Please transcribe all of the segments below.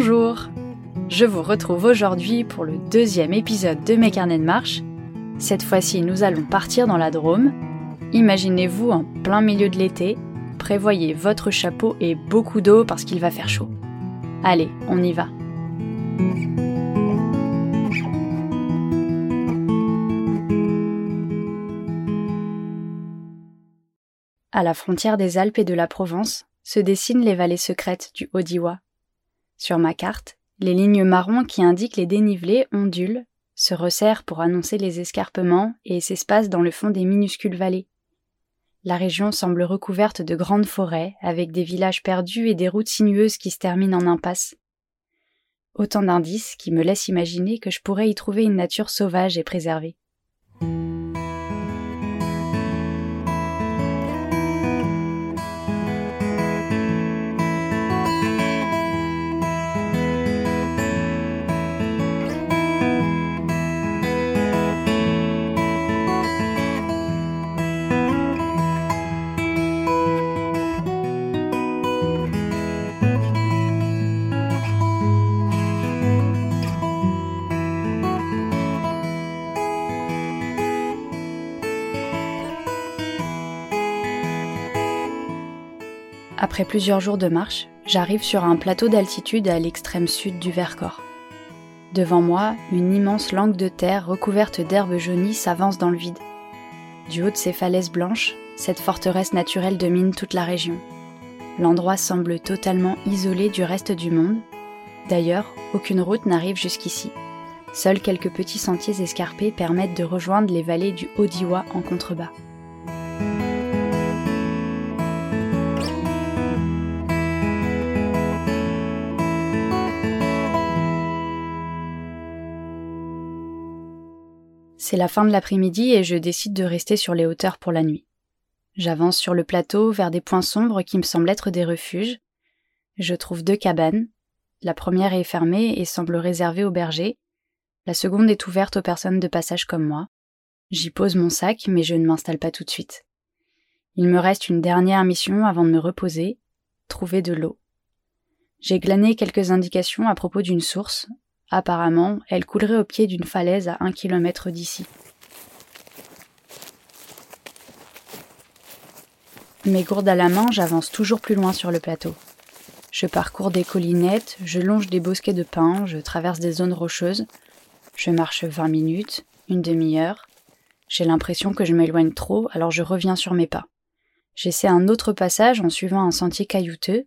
Bonjour Je vous retrouve aujourd'hui pour le deuxième épisode de mes carnets de marche. Cette fois-ci, nous allons partir dans la Drôme. Imaginez-vous en plein milieu de l'été, prévoyez votre chapeau et beaucoup d'eau parce qu'il va faire chaud. Allez, on y va. À la frontière des Alpes et de la Provence se dessinent les vallées secrètes du Haut-Diois. Sur ma carte, les lignes marron qui indiquent les dénivelés ondulent, se resserrent pour annoncer les escarpements et s'espacent dans le fond des minuscules vallées. La région semble recouverte de grandes forêts, avec des villages perdus et des routes sinueuses qui se terminent en impasse. Autant d'indices qui me laissent imaginer que je pourrais y trouver une nature sauvage et préservée. Après plusieurs jours de marche, j'arrive sur un plateau d'altitude à l'extrême sud du Vercors. Devant moi, une immense langue de terre recouverte d'herbes jaunies s'avance dans le vide. Du haut de ces falaises blanches, cette forteresse naturelle domine toute la région. L'endroit semble totalement isolé du reste du monde. D'ailleurs, aucune route n'arrive jusqu'ici. Seuls quelques petits sentiers escarpés permettent de rejoindre les vallées du Haut-Diois en contrebas. C'est la fin de l'après-midi et je décide de rester sur les hauteurs pour la nuit. J'avance sur le plateau vers des points sombres qui me semblent être des refuges. Je trouve deux cabanes. La première est fermée et semble réservée aux bergers. La seconde est ouverte aux personnes de passage comme moi. J'y pose mon sac, mais je ne m'installe pas tout de suite. Il me reste une dernière mission avant de me reposer, trouver de l'eau. J'ai glané quelques indications à propos d'une source, Apparemment, elle coulerait au pied d'une falaise à un kilomètre d'ici. Mes gourdes à la main, j'avance toujours plus loin sur le plateau. Je parcours des collinettes, je longe des bosquets de pins, je traverse des zones rocheuses. Je marche vingt minutes, une demi-heure. J'ai l'impression que je m'éloigne trop, alors je reviens sur mes pas. J'essaie un autre passage en suivant un sentier caillouteux,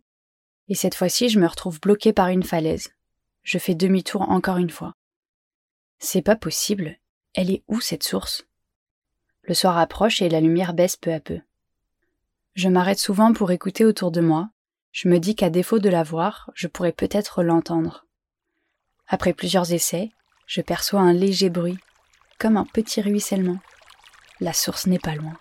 et cette fois-ci je me retrouve bloqué par une falaise. Je fais demi-tour encore une fois. C'est pas possible. Elle est où cette source? Le soir approche et la lumière baisse peu à peu. Je m'arrête souvent pour écouter autour de moi. Je me dis qu'à défaut de la voir, je pourrais peut-être l'entendre. Après plusieurs essais, je perçois un léger bruit, comme un petit ruissellement. La source n'est pas loin.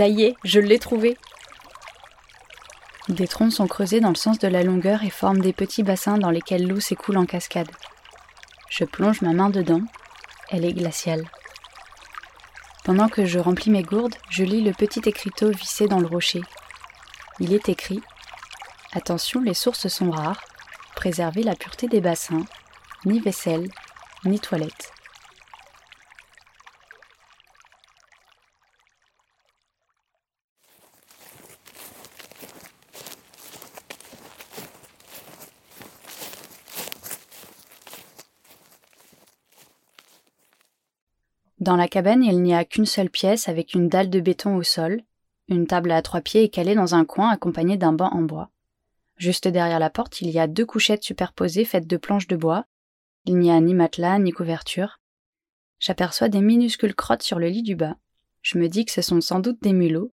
Ça y est, je l'ai trouvé. Des troncs sont creusés dans le sens de la longueur et forment des petits bassins dans lesquels l'eau s'écoule en cascade. Je plonge ma main dedans. Elle est glaciale. Pendant que je remplis mes gourdes, je lis le petit écriteau vissé dans le rocher. Il est écrit Attention, les sources sont rares. Préservez la pureté des bassins. Ni vaisselle, ni toilette. Dans la cabane, il n'y a qu'une seule pièce avec une dalle de béton au sol. Une table à trois pieds est calée dans un coin accompagnée d'un banc en bois. Juste derrière la porte, il y a deux couchettes superposées faites de planches de bois. Il n'y a ni matelas ni couverture. J'aperçois des minuscules crottes sur le lit du bas. Je me dis que ce sont sans doute des mulots.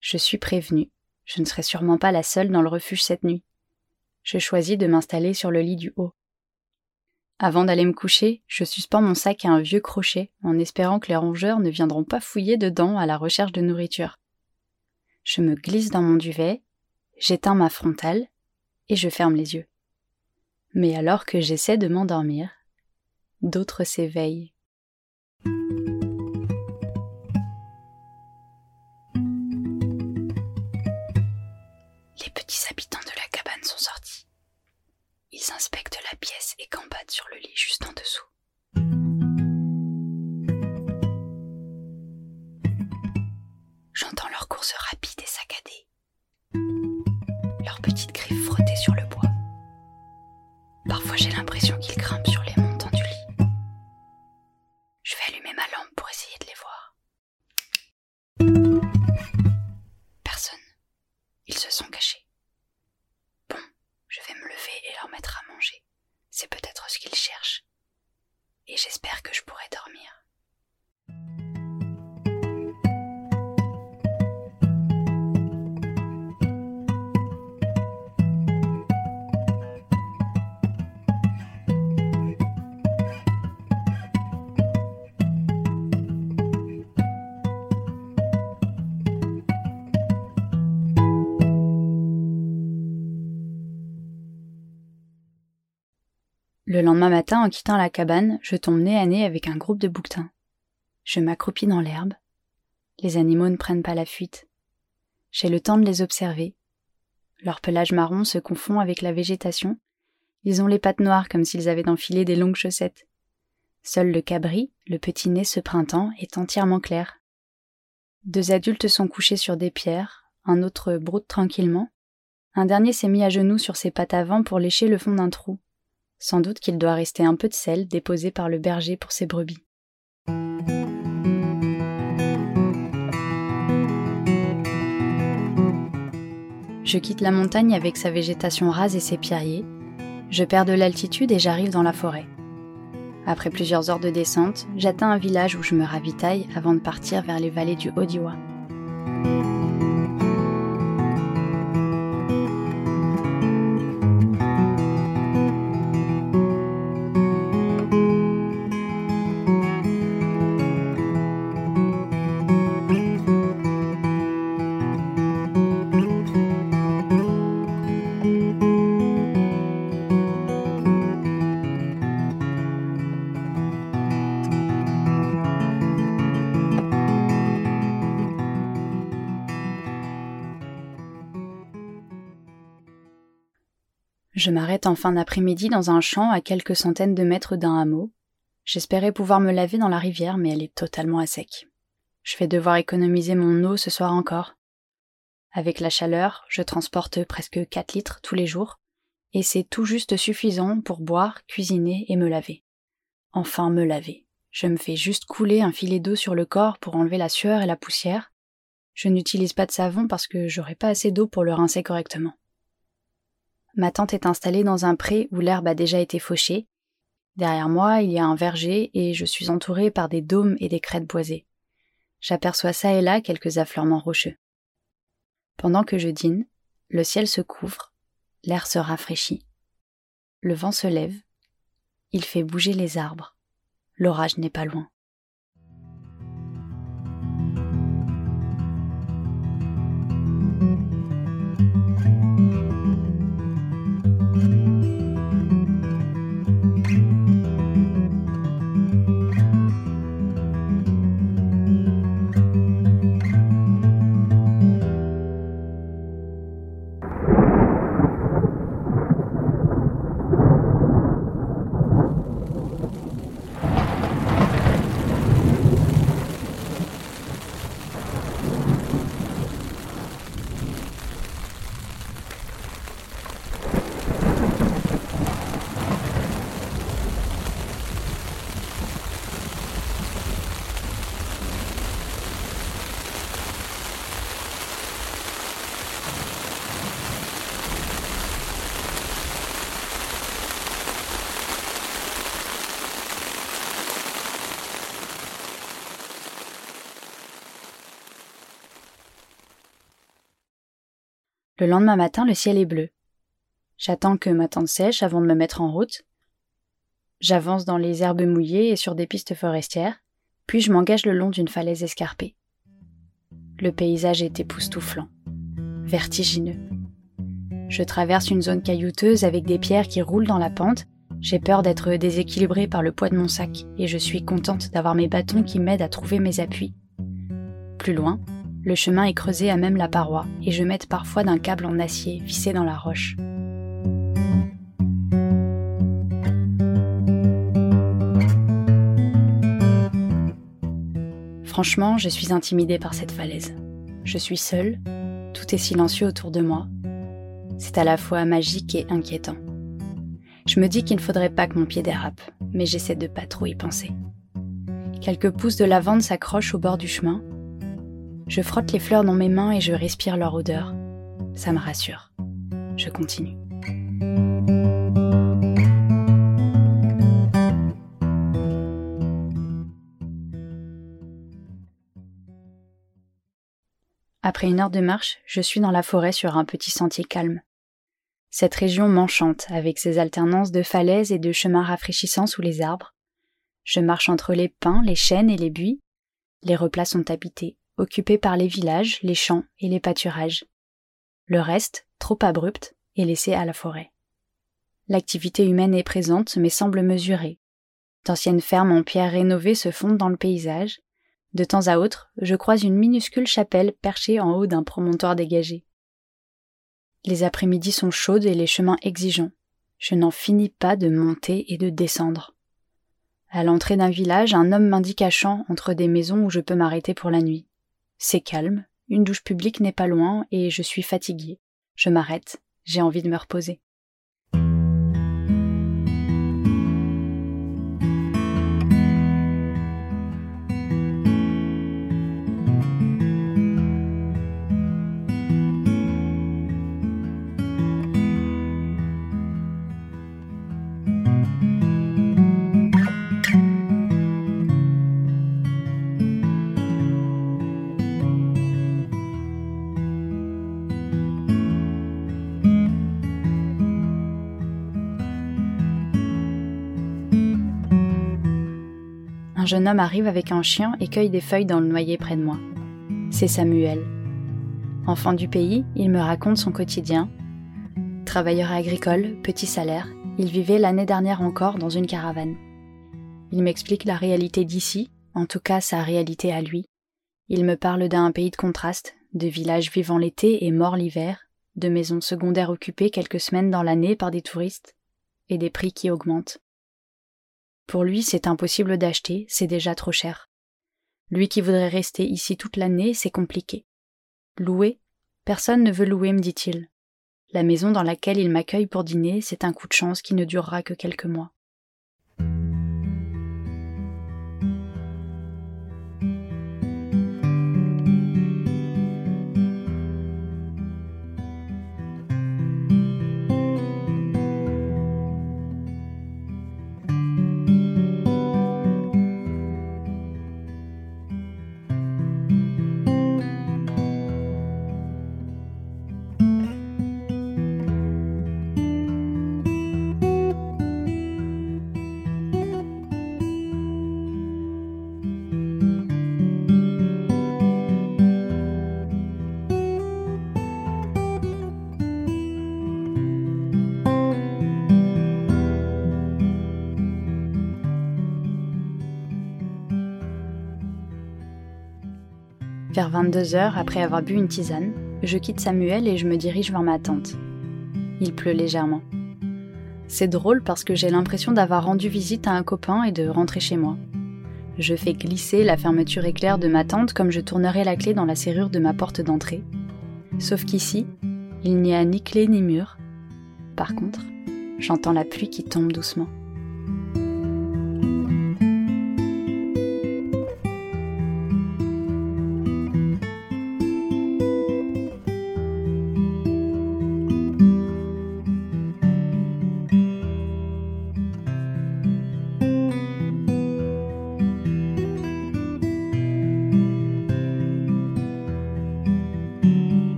Je suis prévenue. Je ne serai sûrement pas la seule dans le refuge cette nuit. Je choisis de m'installer sur le lit du haut. Avant d'aller me coucher, je suspends mon sac à un vieux crochet en espérant que les rongeurs ne viendront pas fouiller dedans à la recherche de nourriture. Je me glisse dans mon duvet, j'éteins ma frontale et je ferme les yeux. Mais alors que j'essaie de m'endormir, d'autres s'éveillent. Les petits habitants de la cabane sont sortis. Ils inspectent la pièce et campent sur le lit juste en dessous. J'entends leurs courses rapides Le lendemain matin, en quittant la cabane, je tombe nez à nez avec un groupe de bouquetins. Je m'accroupis dans l'herbe. Les animaux ne prennent pas la fuite. J'ai le temps de les observer. Leur pelage marron se confond avec la végétation. Ils ont les pattes noires comme s'ils avaient enfilé des longues chaussettes. Seul le cabri, le petit nez ce printemps, est entièrement clair. Deux adultes sont couchés sur des pierres, un autre broute tranquillement. Un dernier s'est mis à genoux sur ses pattes avant pour lécher le fond d'un trou. Sans doute qu'il doit rester un peu de sel déposé par le berger pour ses brebis. Je quitte la montagne avec sa végétation rase et ses pierriers. Je perds de l'altitude et j'arrive dans la forêt. Après plusieurs heures de descente, j'atteins un village où je me ravitaille avant de partir vers les vallées du Odiwa. Je m'arrête en fin d'après-midi dans un champ à quelques centaines de mètres d'un hameau. J'espérais pouvoir me laver dans la rivière, mais elle est totalement à sec. Je vais devoir économiser mon eau ce soir encore. Avec la chaleur, je transporte presque 4 litres tous les jours, et c'est tout juste suffisant pour boire, cuisiner et me laver. Enfin me laver. Je me fais juste couler un filet d'eau sur le corps pour enlever la sueur et la poussière. Je n'utilise pas de savon parce que j'aurai pas assez d'eau pour le rincer correctement. Ma tente est installée dans un pré où l'herbe a déjà été fauchée. Derrière moi, il y a un verger et je suis entourée par des dômes et des crêtes boisées. J'aperçois ça et là quelques affleurements rocheux. Pendant que je dîne, le ciel se couvre, l'air se rafraîchit. Le vent se lève, il fait bouger les arbres. L'orage n'est pas loin. Le lendemain matin, le ciel est bleu. J'attends que ma tente sèche avant de me mettre en route. J'avance dans les herbes mouillées et sur des pistes forestières, puis je m'engage le long d'une falaise escarpée. Le paysage est époustouflant, vertigineux. Je traverse une zone caillouteuse avec des pierres qui roulent dans la pente. J'ai peur d'être déséquilibrée par le poids de mon sac et je suis contente d'avoir mes bâtons qui m'aident à trouver mes appuis. Plus loin, Le chemin est creusé à même la paroi et je mette parfois d'un câble en acier vissé dans la roche. Franchement, je suis intimidée par cette falaise. Je suis seule, tout est silencieux autour de moi. C'est à la fois magique et inquiétant. Je me dis qu'il ne faudrait pas que mon pied dérape, mais j'essaie de pas trop y penser. Quelques pousses de lavande s'accrochent au bord du chemin. Je frotte les fleurs dans mes mains et je respire leur odeur. Ça me rassure. Je continue. Après une heure de marche, je suis dans la forêt sur un petit sentier calme. Cette région m'enchante avec ses alternances de falaises et de chemins rafraîchissants sous les arbres. Je marche entre les pins, les chênes et les buis. Les replats sont habités, occupés par les villages, les champs et les pâturages. Le reste, trop abrupt, est laissé à la forêt. L'activité humaine est présente mais semble mesurée. D'anciennes fermes en pierre rénovées se fondent dans le paysage. De temps à autre, je croise une minuscule chapelle perchée en haut d'un promontoire dégagé. Les après-midi sont chaudes et les chemins exigeants. Je n'en finis pas de monter et de descendre. À l'entrée d'un village, un homme m'indique à champ entre des maisons où je peux m'arrêter pour la nuit. C'est calme, une douche publique n'est pas loin et je suis fatiguée. Je m'arrête, j'ai envie de me reposer. Un jeune homme arrive avec un chien et cueille des feuilles dans le noyer près de moi. C'est Samuel. Enfant du pays, il me raconte son quotidien. Travailleur agricole, petit salaire, il vivait l'année dernière encore dans une caravane. Il m'explique la réalité d'ici, en tout cas sa réalité à lui. Il me parle d'un pays de contraste, de villages vivant l'été et morts l'hiver, de maisons secondaires occupées quelques semaines dans l'année par des touristes, et des prix qui augmentent. Pour lui, c'est impossible d'acheter, c'est déjà trop cher. Lui qui voudrait rester ici toute l'année, c'est compliqué. Louer? Personne ne veut louer, me dit-il. La maison dans laquelle il m'accueille pour dîner, c'est un coup de chance qui ne durera que quelques mois. Vers 22 heures, après avoir bu une tisane, je quitte Samuel et je me dirige vers ma tante. Il pleut légèrement. C'est drôle parce que j'ai l'impression d'avoir rendu visite à un copain et de rentrer chez moi. Je fais glisser la fermeture éclair de ma tante comme je tournerais la clé dans la serrure de ma porte d'entrée. Sauf qu'ici, il n'y a ni clé ni mur. Par contre, j'entends la pluie qui tombe doucement.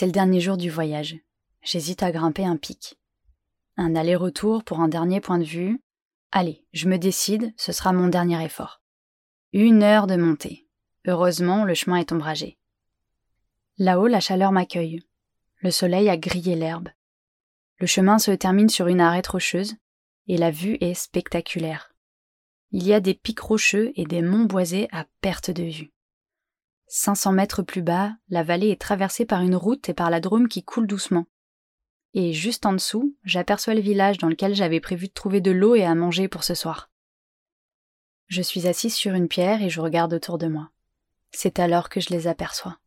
C'est le dernier jour du voyage. J'hésite à grimper un pic. Un aller-retour pour un dernier point de vue. Allez, je me décide, ce sera mon dernier effort. Une heure de montée. Heureusement, le chemin est ombragé. Là-haut, la chaleur m'accueille. Le soleil a grillé l'herbe. Le chemin se termine sur une arête rocheuse, et la vue est spectaculaire. Il y a des pics rocheux et des monts boisés à perte de vue. 500 mètres plus bas, la vallée est traversée par une route et par la Drôme qui coule doucement. Et juste en dessous, j'aperçois le village dans lequel j'avais prévu de trouver de l'eau et à manger pour ce soir. Je suis assise sur une pierre et je regarde autour de moi. C'est alors que je les aperçois.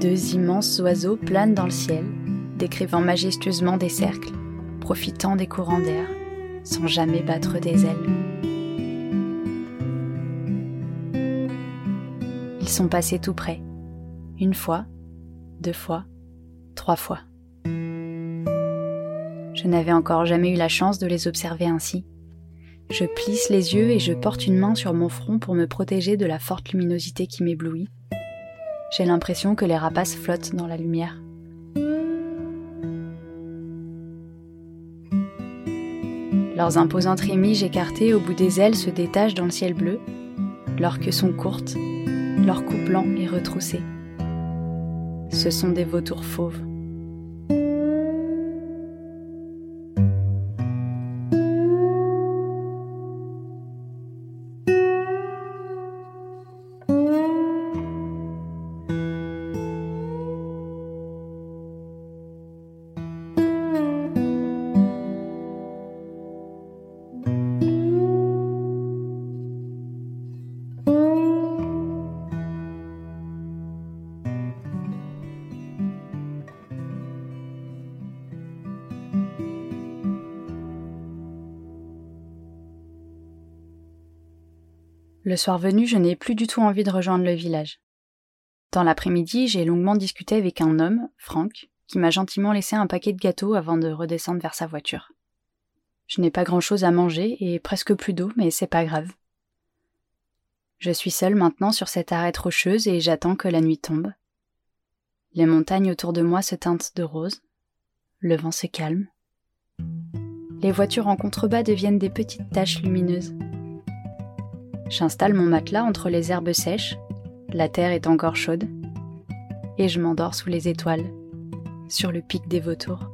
Deux immenses oiseaux planent dans le ciel, décrivant majestueusement des cercles, profitant des courants d'air, sans jamais battre des ailes. Ils sont passés tout près, une fois, deux fois, trois fois. Je n'avais encore jamais eu la chance de les observer ainsi. Je plisse les yeux et je porte une main sur mon front pour me protéger de la forte luminosité qui m'éblouit j'ai l'impression que les rapaces flottent dans la lumière. Leurs imposantes rémiges écartées au bout des ailes se détachent dans le ciel bleu. Leurs queues sont courtes, leur cou blanc est retroussé. Ce sont des vautours fauves. Le soir venu, je n'ai plus du tout envie de rejoindre le village. Dans l'après-midi, j'ai longuement discuté avec un homme, Franck, qui m'a gentiment laissé un paquet de gâteaux avant de redescendre vers sa voiture. Je n'ai pas grand-chose à manger et presque plus d'eau, mais c'est pas grave. Je suis seule maintenant sur cette arête rocheuse et j'attends que la nuit tombe. Les montagnes autour de moi se teintent de rose. Le vent se calme. Les voitures en contrebas deviennent des petites taches lumineuses. J'installe mon matelas entre les herbes sèches, la terre est encore chaude, et je m'endors sous les étoiles, sur le pic des vautours.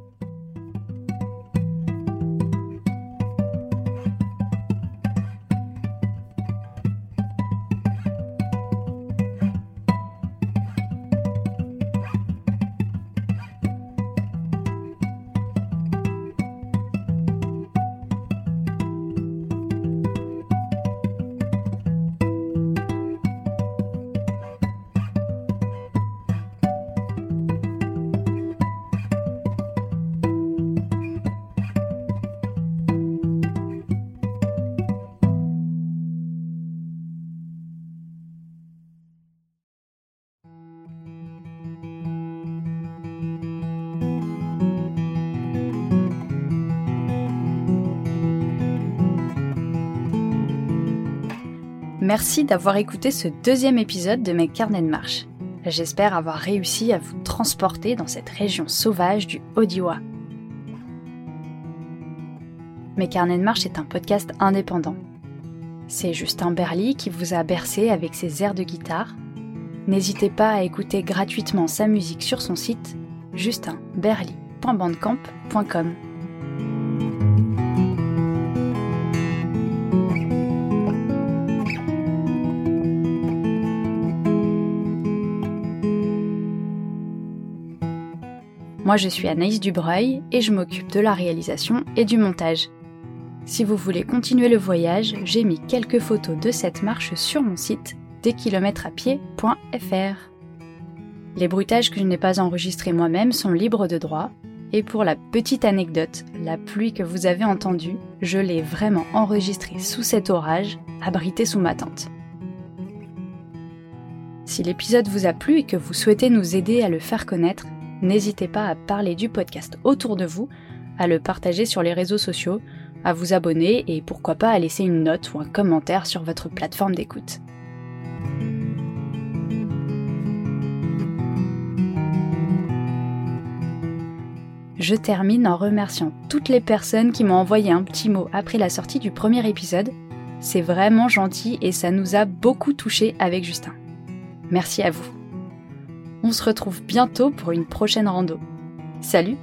Merci d'avoir écouté ce deuxième épisode de mes carnets de marche. J'espère avoir réussi à vous transporter dans cette région sauvage du Odiwa. Mes carnets de marche est un podcast indépendant. C'est Justin Berly qui vous a bercé avec ses airs de guitare. N'hésitez pas à écouter gratuitement sa musique sur son site justinberly.bandcamp.com. Moi, je suis Anaïs Dubreuil et je m'occupe de la réalisation et du montage. Si vous voulez continuer le voyage, j'ai mis quelques photos de cette marche sur mon site deskilometrapied.fr. Les bruitages que je n'ai pas enregistrés moi-même sont libres de droit, et pour la petite anecdote, la pluie que vous avez entendue, je l'ai vraiment enregistrée sous cet orage, abrité sous ma tente. Si l'épisode vous a plu et que vous souhaitez nous aider à le faire connaître, n'hésitez pas à parler du podcast autour de vous, à le partager sur les réseaux sociaux, à vous abonner et pourquoi pas à laisser une note ou un commentaire sur votre plateforme d'écoute. Je termine en remerciant toutes les personnes qui m'ont envoyé un petit mot après la sortie du premier épisode. C'est vraiment gentil et ça nous a beaucoup touché avec Justin. Merci à vous. On se retrouve bientôt pour une prochaine rando. Salut